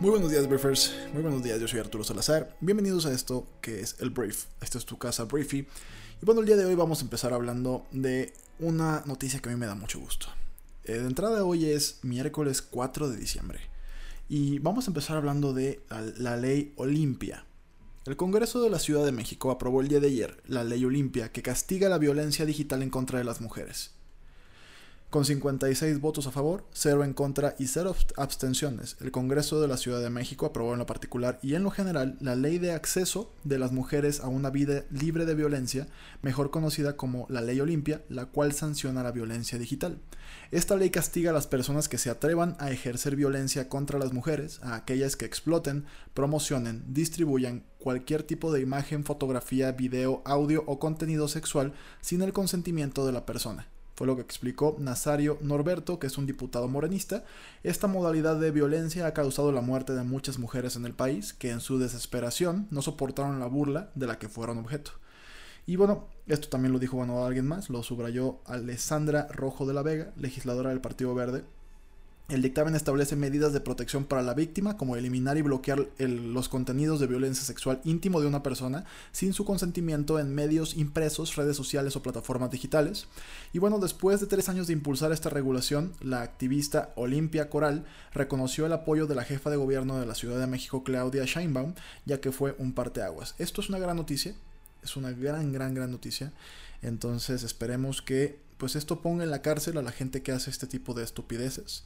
Muy buenos días, Briefers. Muy buenos días, yo soy Arturo Salazar. Bienvenidos a esto que es el Brief. Esta es tu casa, Briefy. Y bueno, el día de hoy vamos a empezar hablando de una noticia que a mí me da mucho gusto. Eh, de entrada, hoy es miércoles 4 de diciembre. Y vamos a empezar hablando de la, la ley Olimpia. El Congreso de la Ciudad de México aprobó el día de ayer la ley Olimpia que castiga la violencia digital en contra de las mujeres con 56 votos a favor, 0 en contra y 0 abstenciones. El Congreso de la Ciudad de México aprobó en lo particular y en lo general la ley de acceso de las mujeres a una vida libre de violencia, mejor conocida como la Ley Olimpia, la cual sanciona la violencia digital. Esta ley castiga a las personas que se atrevan a ejercer violencia contra las mujeres, a aquellas que exploten, promocionen, distribuyan cualquier tipo de imagen, fotografía, video, audio o contenido sexual sin el consentimiento de la persona fue lo que explicó Nazario Norberto, que es un diputado morenista. Esta modalidad de violencia ha causado la muerte de muchas mujeres en el país, que en su desesperación no soportaron la burla de la que fueron objeto. Y bueno, esto también lo dijo bueno, alguien más, lo subrayó Alessandra Rojo de la Vega, legisladora del Partido Verde, el dictamen establece medidas de protección para la víctima, como eliminar y bloquear los contenidos de violencia sexual íntimo de una persona sin su consentimiento en medios impresos, redes sociales o plataformas digitales. Y bueno, después de tres años de impulsar esta regulación, la activista Olimpia Coral reconoció el apoyo de la jefa de gobierno de la Ciudad de México, Claudia Scheinbaum, ya que fue un parteaguas. Esto es una gran noticia, es una gran, gran, gran noticia. Entonces esperemos que pues esto ponga en la cárcel a la gente que hace este tipo de estupideces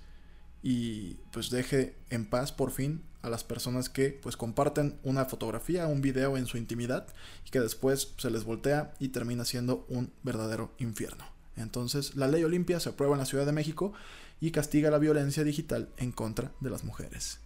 y pues deje en paz por fin a las personas que pues comparten una fotografía, un video en su intimidad y que después se les voltea y termina siendo un verdadero infierno. Entonces, la ley Olimpia se aprueba en la Ciudad de México y castiga la violencia digital en contra de las mujeres.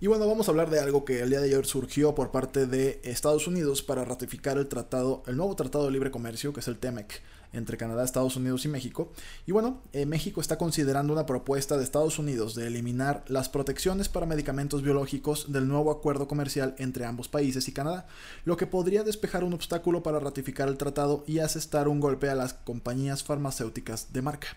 Y bueno, vamos a hablar de algo que el día de ayer surgió por parte de Estados Unidos para ratificar el tratado, el nuevo tratado de libre comercio, que es el TEMEC, entre Canadá, Estados Unidos y México. Y bueno, eh, México está considerando una propuesta de Estados Unidos de eliminar las protecciones para medicamentos biológicos del nuevo acuerdo comercial entre ambos países y Canadá, lo que podría despejar un obstáculo para ratificar el tratado y asestar un golpe a las compañías farmacéuticas de marca.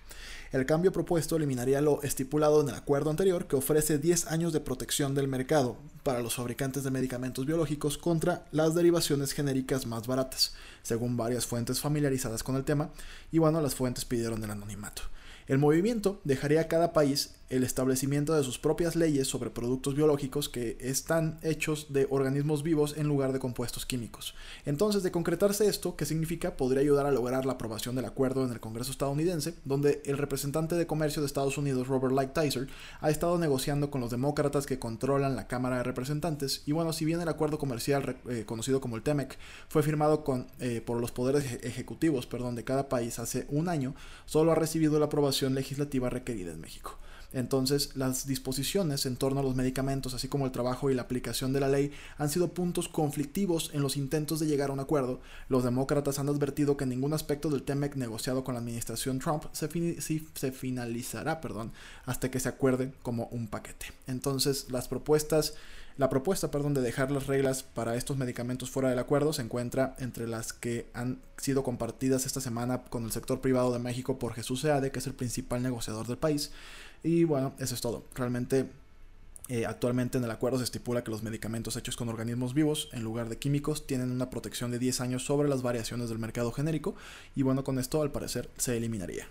El cambio propuesto eliminaría lo estipulado en el acuerdo anterior que ofrece 10 años de protección del mercado para los fabricantes de medicamentos biológicos contra las derivaciones genéricas más baratas, según varias fuentes familiarizadas con el tema, y bueno, las fuentes pidieron el anonimato. El movimiento dejaría a cada país el establecimiento de sus propias leyes sobre productos biológicos que están hechos de organismos vivos en lugar de compuestos químicos. Entonces, de concretarse esto, ¿qué significa? Podría ayudar a lograr la aprobación del acuerdo en el Congreso estadounidense, donde el representante de comercio de Estados Unidos, Robert Lighthizer, ha estado negociando con los demócratas que controlan la Cámara de Representantes. Y bueno, si bien el acuerdo comercial eh, conocido como el TEMEC fue firmado con, eh, por los poderes ejecutivos perdón, de cada país hace un año, solo ha recibido la aprobación legislativa requerida en México. Entonces, las disposiciones en torno a los medicamentos, así como el trabajo y la aplicación de la ley, han sido puntos conflictivos en los intentos de llegar a un acuerdo. Los demócratas han advertido que ningún aspecto del TEMEC negociado con la administración Trump se, finalizará perdón, hasta que se acuerde como un paquete. Entonces, las propuestas la propuesta, perdón, de dejar las reglas para estos medicamentos fuera del acuerdo se encuentra entre las que han sido compartidas esta semana con el sector privado de México por Jesús Seade, que es el principal negociador del país. Y bueno, eso es todo. Realmente Eh, actualmente en el acuerdo se estipula que los medicamentos hechos con organismos vivos, en lugar de químicos, tienen una protección de 10 años sobre las variaciones del mercado genérico y bueno, con esto al parecer se eliminaría.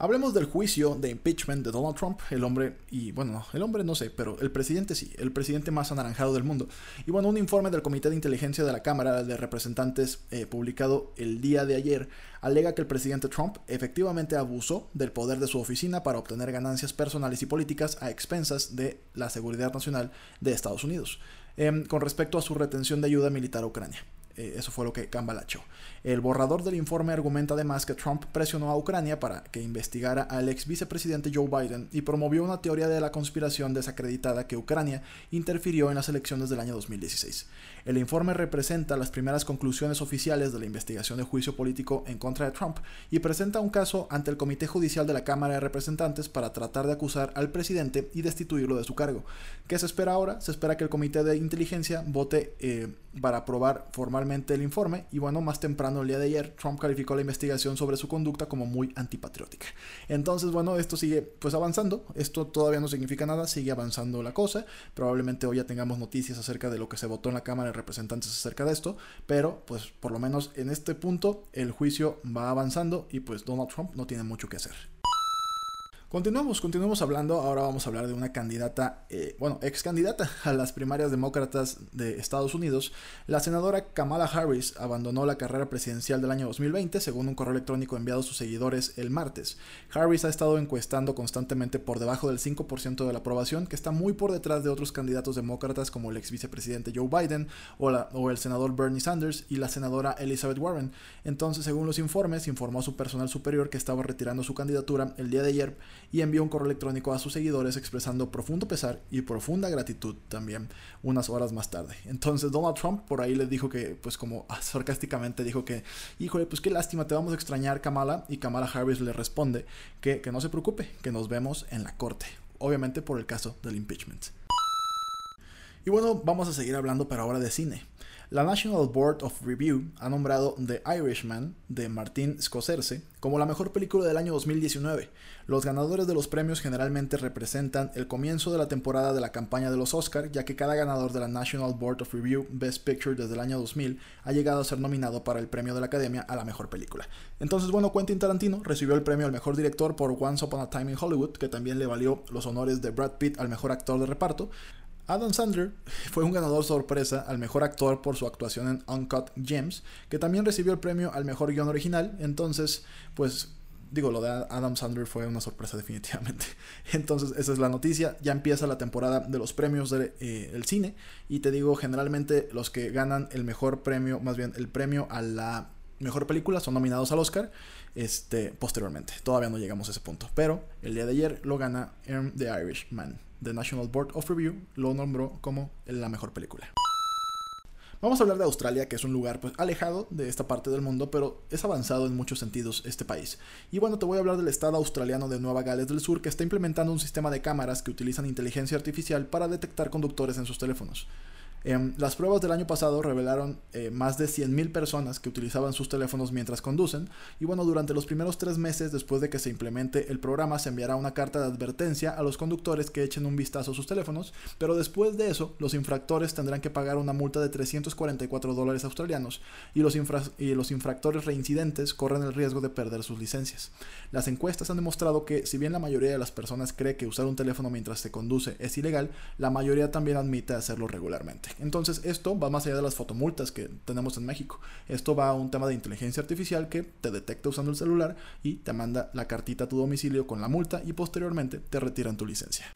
Hablemos del juicio de impeachment de Donald Trump, el hombre, y bueno, no, el hombre no sé, pero el presidente sí, el presidente más anaranjado del mundo. Y bueno, un informe del Comité de Inteligencia de la Cámara de Representantes eh, publicado el día de ayer alega que el presidente Trump efectivamente abusó del poder de su oficina para obtener ganancias personales y políticas a expensas de la seguridad nacional de Estados Unidos, em, con respecto a su retención de ayuda militar a Ucrania. Eh, eso fue lo que cambalachó. El borrador del informe argumenta además que Trump presionó a Ucrania para que investigara al ex vicepresidente Joe Biden y promovió una teoría de la conspiración desacreditada que Ucrania interfirió en las elecciones del año 2016. El informe representa las primeras conclusiones oficiales de la investigación de juicio político en contra de Trump y presenta un caso ante el Comité Judicial de la Cámara de Representantes para tratar de acusar al presidente y destituirlo de su cargo. ¿Qué se espera ahora? Se espera que el Comité de Inteligencia vote eh, para aprobar formalmente el informe y bueno, más temprano el día de ayer Trump calificó la investigación sobre su conducta como muy antipatriótica. Entonces, bueno, esto sigue pues avanzando, esto todavía no significa nada, sigue avanzando la cosa, probablemente hoy ya tengamos noticias acerca de lo que se votó en la Cámara de Representantes acerca de esto, pero pues por lo menos en este punto el juicio va avanzando y pues Donald Trump no tiene mucho que hacer. Continuamos, continuamos hablando. Ahora vamos a hablar de una candidata, eh, bueno, ex candidata a las primarias demócratas de Estados Unidos. La senadora Kamala Harris abandonó la carrera presidencial del año 2020, según un correo electrónico enviado a sus seguidores el martes. Harris ha estado encuestando constantemente por debajo del 5% de la aprobación, que está muy por detrás de otros candidatos demócratas como el ex vicepresidente Joe Biden o, o el senador Bernie Sanders y la senadora Elizabeth Warren. Entonces, según los informes, informó a su personal superior que estaba retirando su candidatura el día de ayer y envió un correo electrónico a sus seguidores expresando profundo pesar y profunda gratitud también unas horas más tarde. Entonces Donald Trump por ahí le dijo que, pues como sarcásticamente dijo que, híjole, pues qué lástima, te vamos a extrañar Kamala y Kamala Harris le responde que, que no se preocupe, que nos vemos en la corte, obviamente por el caso del impeachment. Y bueno, vamos a seguir hablando pero ahora de cine. La National Board of Review ha nombrado The Irishman de Martin Scorsese como la mejor película del año 2019. Los ganadores de los premios generalmente representan el comienzo de la temporada de la campaña de los Oscar, ya que cada ganador de la National Board of Review Best Picture desde el año 2000 ha llegado a ser nominado para el premio de la Academia a la mejor película. Entonces, bueno, Quentin Tarantino recibió el premio al mejor director por Once Upon a Time in Hollywood, que también le valió los honores de Brad Pitt al mejor actor de reparto. Adam Sandler fue un ganador sorpresa al mejor actor por su actuación en Uncut Gems, que también recibió el premio al mejor guion original. Entonces, pues digo, lo de Adam Sandler fue una sorpresa definitivamente. Entonces, esa es la noticia. Ya empieza la temporada de los premios del eh, cine. Y te digo, generalmente los que ganan el mejor premio, más bien el premio a la mejor película, son nominados al Oscar. Este, posteriormente. Todavía no llegamos a ese punto. Pero el día de ayer lo gana The Irishman. The National Board of Review lo nombró como la mejor película. Vamos a hablar de Australia, que es un lugar pues, alejado de esta parte del mundo, pero es avanzado en muchos sentidos este país. Y bueno, te voy a hablar del estado australiano de Nueva Gales del Sur, que está implementando un sistema de cámaras que utilizan inteligencia artificial para detectar conductores en sus teléfonos. Em, las pruebas del año pasado revelaron eh, más de 100.000 personas que utilizaban sus teléfonos mientras conducen y bueno, durante los primeros tres meses después de que se implemente el programa se enviará una carta de advertencia a los conductores que echen un vistazo a sus teléfonos, pero después de eso los infractores tendrán que pagar una multa de 344 dólares australianos y los, y los infractores reincidentes corren el riesgo de perder sus licencias. Las encuestas han demostrado que si bien la mayoría de las personas cree que usar un teléfono mientras se conduce es ilegal, la mayoría también admite hacerlo regularmente. Entonces esto va más allá de las fotomultas que tenemos en México. Esto va a un tema de inteligencia artificial que te detecta usando el celular y te manda la cartita a tu domicilio con la multa y posteriormente te retiran tu licencia.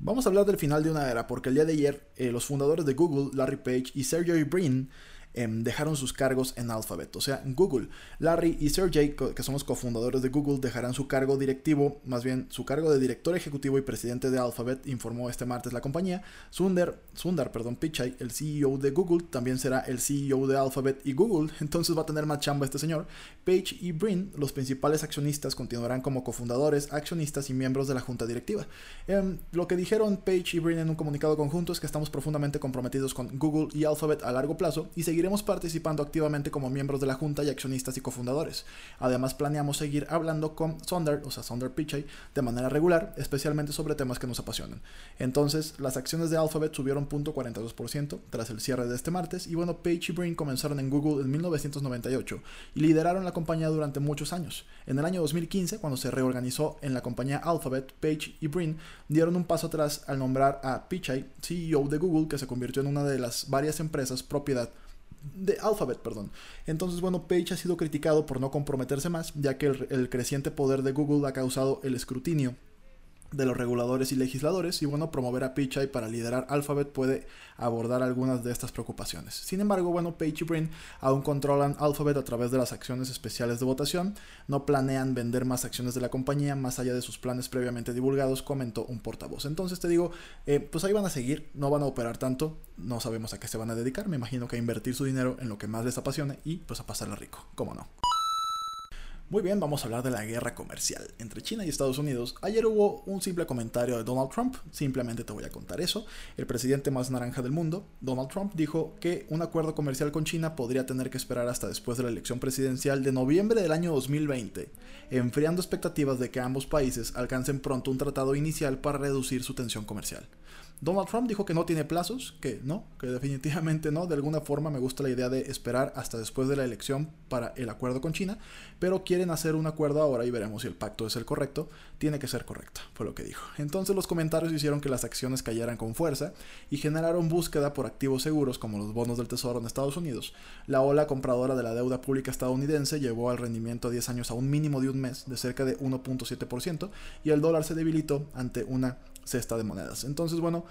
Vamos a hablar del final de una era porque el día de ayer eh, los fundadores de Google, Larry Page y Sergey Brin, Em, dejaron sus cargos en Alphabet, o sea, Google. Larry y Sergey, que son los cofundadores de Google, dejarán su cargo directivo, más bien su cargo de director ejecutivo y presidente de Alphabet, informó este martes la compañía. Sundar, Sundar perdón, Pichai, el CEO de Google, también será el CEO de Alphabet y Google, entonces va a tener más chamba este señor. Page y Brin, los principales accionistas, continuarán como cofundadores, accionistas y miembros de la junta directiva. Em, lo que dijeron Page y Brin en un comunicado conjunto es que estamos profundamente comprometidos con Google y Alphabet a largo plazo y seguiremos seguiremos participando activamente como miembros de la Junta y accionistas y cofundadores. Además, planeamos seguir hablando con Sonder, o sea, Sonder Pichai, de manera regular, especialmente sobre temas que nos apasionan. Entonces, las acciones de Alphabet subieron 0.42% tras el cierre de este martes, y bueno, Page y Brin comenzaron en Google en 1998 y lideraron la compañía durante muchos años. En el año 2015, cuando se reorganizó en la compañía Alphabet, Page y Brin dieron un paso atrás al nombrar a Pichai, CEO de Google, que se convirtió en una de las varias empresas propiedad de Alphabet, perdón. Entonces, bueno, Page ha sido criticado por no comprometerse más, ya que el, creciente poder de Google ha causado el escrutinio de los reguladores y legisladores y bueno, promover a Pichai para liderar Alphabet puede abordar algunas de estas preocupaciones. Sin embargo, bueno, Page y Brin aún controlan Alphabet a través de las acciones especiales de votación, no planean vender más acciones de la compañía más allá de sus planes previamente divulgados, comentó un portavoz. Entonces te digo, eh, pues ahí van a seguir, no van a operar tanto, no sabemos a qué se van a dedicar, me imagino que a invertir su dinero en lo que más les apasione y pues a pasarla rico, cómo no. Muy bien, vamos a hablar de la guerra comercial entre China y Estados Unidos. Ayer hubo un simple comentario de Donald Trump, simplemente te voy a contar eso. El presidente más naranja del mundo, Donald Trump, dijo que un acuerdo comercial con China podría tener que esperar hasta después de la elección presidencial de noviembre del año 2020, enfriando expectativas de que ambos países alcancen pronto un tratado inicial para reducir su tensión comercial. Donald Trump dijo que no tiene plazos, que no, que definitivamente no. De alguna forma me gusta la idea de esperar hasta después de la elección para el acuerdo con China, pero quieren hacer un acuerdo ahora y veremos si el pacto es el correcto. Tiene que ser correcto, fue lo que dijo. Entonces los comentarios hicieron que las acciones cayeran con fuerza y generaron búsqueda por activos seguros como los bonos del Tesoro en Estados Unidos. La ola compradora de la deuda pública estadounidense llevó al rendimiento a 10 años a un mínimo de un mes de cerca de 1.7% y el dólar se debilitó ante una cesta de monedas. Entonces, bueno,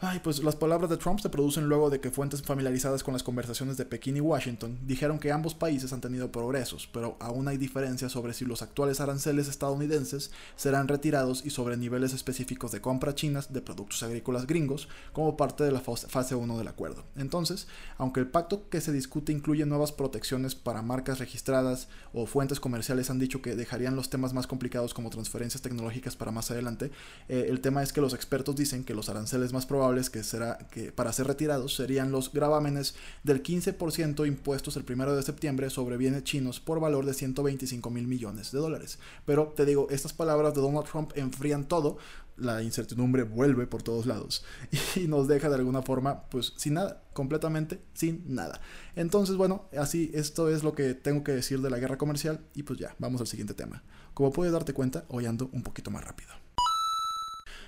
ay, pues las palabras de Trump se producen luego de que fuentes familiarizadas con las conversaciones de Pekín y Washington dijeron que ambos países han tenido progresos, pero aún hay diferencias sobre si los actuales aranceles estadounidenses serán retirados y sobre niveles específicos de compra chinas de productos agrícolas gringos como parte de la fase 1 del acuerdo. Entonces, aunque el pacto que se discute incluye nuevas protecciones para marcas registradas o fuentes comerciales han dicho que dejarían los temas más complicados como transferencias tecnológicas para más adelante, eh, el tema es que los expertos dicen que los aranceles más probables que será que para ser retirados serían los gravámenes del 15% impuestos el primero de septiembre sobre bienes chinos por valor de 125 mil millones de dólares. Pero te digo, estas palabras de Donald Trump enfrían todo, la incertidumbre vuelve por todos lados y nos deja de alguna forma pues sin nada, completamente sin nada. Entonces bueno, así esto es lo que tengo que decir de la guerra comercial y pues ya, vamos al siguiente tema. Como puedes darte cuenta, hoy ando un poquito más rápido.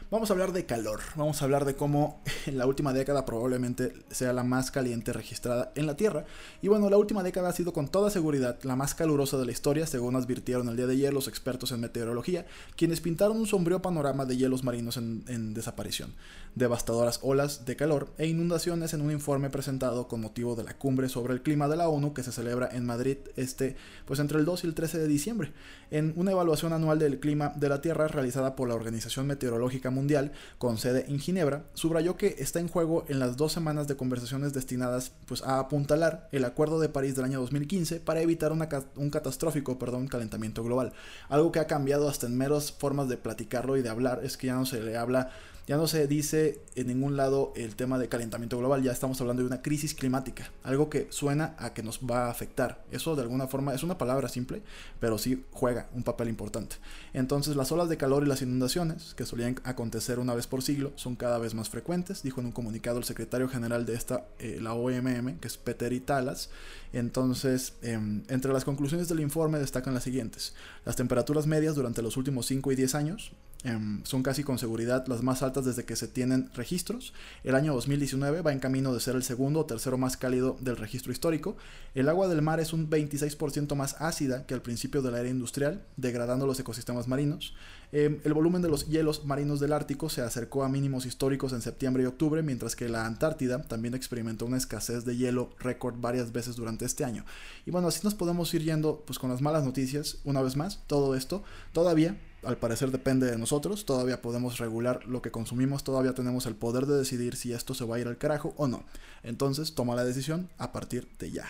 Vamos a hablar de calor, vamos a hablar de cómo en la última década probablemente sea la más caliente registrada en la Tierra. Y bueno, la última década ha sido con toda seguridad la más calurosa de la historia, según advirtieron el día de ayer los expertos en meteorología, quienes pintaron un sombrío panorama de hielos marinos en, en desaparición, devastadoras olas de calor e inundaciones en un informe presentado con motivo de la cumbre sobre el clima de la ONU que se celebra en Madrid este, pues entre el 2 y el 13 de diciembre, en una evaluación anual del clima de la Tierra realizada por la Organización Meteorológica Mundial, con sede en Ginebra, subrayó que está en juego en las dos semanas de conversaciones destinadas pues, a apuntalar el Acuerdo de París del año 2015 para evitar un catastrófico perdón, calentamiento global. Algo que ha cambiado hasta en meros formas de platicarlo y de hablar es que ya no se le habla ya no se dice en ningún lado el tema de calentamiento global, ya estamos hablando de una crisis climática, algo que suena a que nos va a afectar. Eso de alguna forma es una palabra simple, pero sí juega un papel importante. Entonces las olas de calor y las inundaciones, que solían acontecer una vez por siglo, son cada vez más frecuentes, dijo en un comunicado el secretario general de esta, eh, la OMM, que es Peter Italas. Entonces, em, entre las conclusiones del informe destacan las siguientes. Las temperaturas medias durante los últimos 5 y 10 años Em, son casi con seguridad las más altas desde que se tienen registros. El año 2019 va en camino de ser el segundo o tercero más cálido del registro histórico. El agua del mar es un 26% más ácida que al principio de la era industrial, degradando los ecosistemas marinos. Em, el volumen de los hielos marinos del Ártico se acercó a mínimos históricos en septiembre y octubre, mientras que la Antártida también experimentó una escasez de hielo récord varias veces durante este año. Y bueno, así nos podemos ir yendo pues con las malas noticias, una vez más, todo esto todavía al parecer depende de nosotros, todavía podemos regular lo que consumimos, todavía tenemos el poder de decidir si esto se va a ir al carajo o no. Entonces toma la decisión a partir de ya.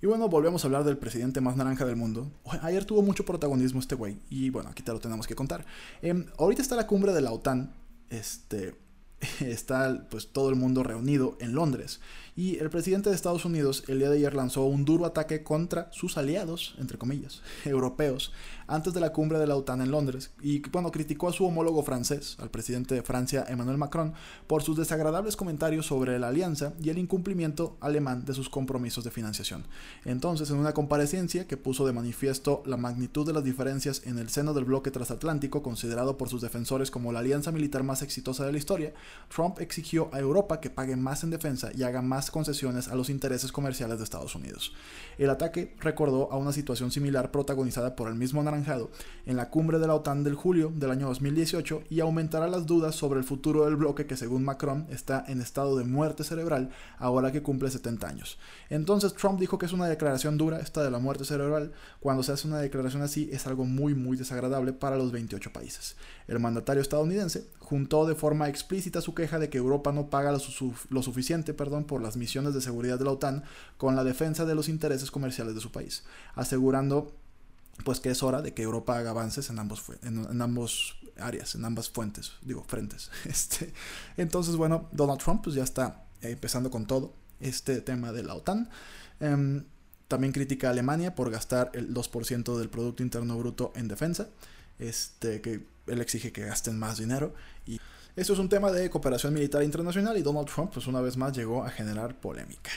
Y bueno, volvemos a hablar del presidente más naranja del mundo. Ayer tuvo mucho protagonismo este güey, y bueno, aquí te lo tenemos que contar. Em, ahorita está la cumbre de la OTAN, este, está pues todo el mundo reunido en Londres. Y el presidente de Estados Unidos el día de ayer lanzó un duro ataque contra sus aliados, entre comillas, europeos, antes de la cumbre de la OTAN en Londres. Y bueno, criticó a su homólogo francés, al presidente de Francia, Emmanuel Macron, por sus desagradables comentarios sobre la alianza y el incumplimiento alemán de sus compromisos de financiación. Entonces, en una comparecencia que puso de manifiesto la magnitud de las diferencias en el seno del bloque transatlántico, considerado por sus defensores como la alianza militar más exitosa de la historia, Trump exigió a Europa que pague más en defensa y haga más concesiones a los intereses comerciales de Estados Unidos. El ataque recordó a una situación similar protagonizada por el mismo anaranjado en la cumbre de la OTAN del julio del año 2018 y aumentará las dudas sobre el futuro del bloque que según Macron está en estado de muerte cerebral ahora que cumple 70 años. Entonces Trump dijo que es una declaración dura esta de la muerte cerebral. Cuando se hace una declaración así es algo muy muy desagradable para los 28 países. El mandatario estadounidense juntó de forma explícita su queja de que Europa no paga lo, suficiente perdón, por las misiones de seguridad de la OTAN con la defensa de los intereses comerciales de su país, asegurando pues que es hora de que Europa haga avances en ambos, áreas, en ambas fuentes, digo, frentes. Este, entonces, bueno, Donald Trump pues ya está empezando con todo este tema de la OTAN. Em, también critica a Alemania por gastar el 2% del Producto Interno Bruto en defensa, este, que él exige que gasten más dinero. Y esto es un tema de cooperación militar internacional y Donald Trump, pues una vez más, llegó a generar polémica.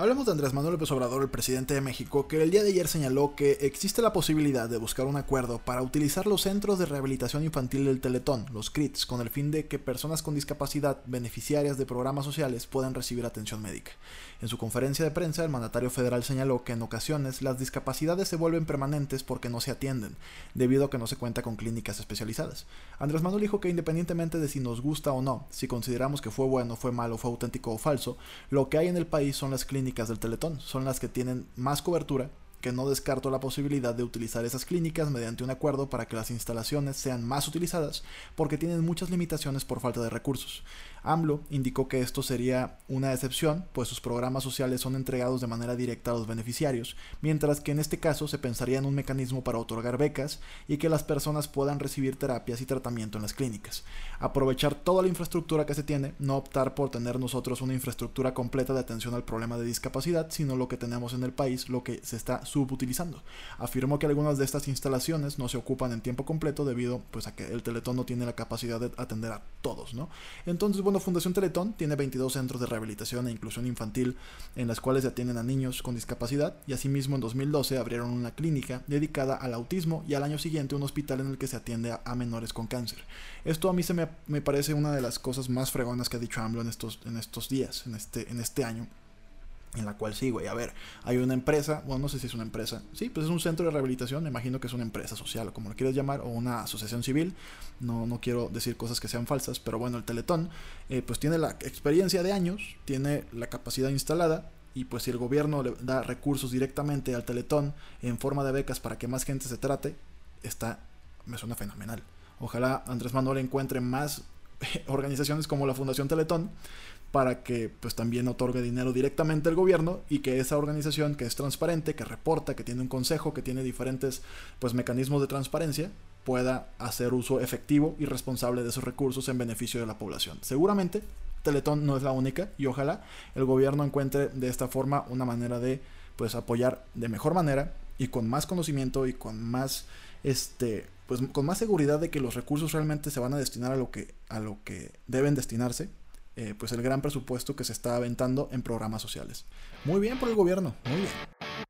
Hablemos de Andrés Manuel López Obrador, el presidente de México, que el día de ayer señaló que existe la posibilidad de buscar un acuerdo para utilizar los centros de rehabilitación infantil del Teletón, los CRITs, con el fin de que personas con discapacidad beneficiarias de programas sociales puedan recibir atención médica. En su conferencia de prensa, el mandatario federal señaló que en ocasiones las discapacidades se vuelven permanentes porque no se atienden, debido a que no se cuenta con clínicas especializadas. Andrés Manuel dijo que independientemente de si nos gusta o no, si consideramos que fue bueno, fue malo, fue auténtico o falso, lo que hay en el país son las clínicas del Teletón. Son las que tienen más cobertura que no descarto la posibilidad de utilizar esas clínicas mediante un acuerdo para que las instalaciones sean más utilizadas porque tienen muchas limitaciones por falta de recursos. AMLO indicó que esto sería una excepción, pues sus programas sociales son entregados de manera directa a los beneficiarios, mientras que en este caso se pensaría en un mecanismo para otorgar becas y que las personas puedan recibir terapias y tratamiento en las clínicas. Aprovechar toda la infraestructura que se tiene, no optar por tener nosotros una infraestructura completa de atención al problema de discapacidad, sino lo que tenemos en el país, lo que se está subutilizando. Afirmó que algunas de estas instalaciones no se ocupan en tiempo completo debido pues, a que el Teletón no tiene la capacidad de atender a todos, ¿no? Entonces, bueno, Fundación Teletón tiene 22 centros de rehabilitación e inclusión infantil en las cuales se atienden a niños con discapacidad y asimismo en 2012 abrieron una clínica dedicada al autismo y al año siguiente un hospital en el que se atiende a, menores con cáncer. Esto a mí se me, me, parece una de las cosas más fregonas que ha dicho AMLO en estos, en estos días, en este, en este año en la cual sí, güey, a ver, hay una empresa, bueno, no sé si es una empresa, sí, pues es un centro de rehabilitación, me imagino que es una empresa social o como lo quieras llamar, o una asociación civil, no, no quiero decir cosas que sean falsas, pero bueno, el Teletón, eh, pues tiene la experiencia de años, tiene la capacidad instalada, y pues si el gobierno le da recursos directamente al Teletón en forma de becas para que más gente se trate, está, me suena fenomenal. Ojalá Andrés Manuel encuentre más organizaciones como la Fundación Teletón para que pues también otorgue dinero directamente al gobierno y que esa organización que es transparente, que reporta, que tiene un consejo, que tiene diferentes pues mecanismos de transparencia, pueda hacer uso efectivo y responsable de esos recursos en beneficio de la población. Seguramente Teletón no es la única y ojalá el gobierno encuentre de esta forma una manera de pues apoyar de mejor manera y con más conocimiento y con más este pues con más seguridad de que los recursos realmente se van a destinar a lo que a lo que deben destinarse eh, pues el gran presupuesto que se está aventando en programas sociales. Muy bien por el gobierno, muy bien.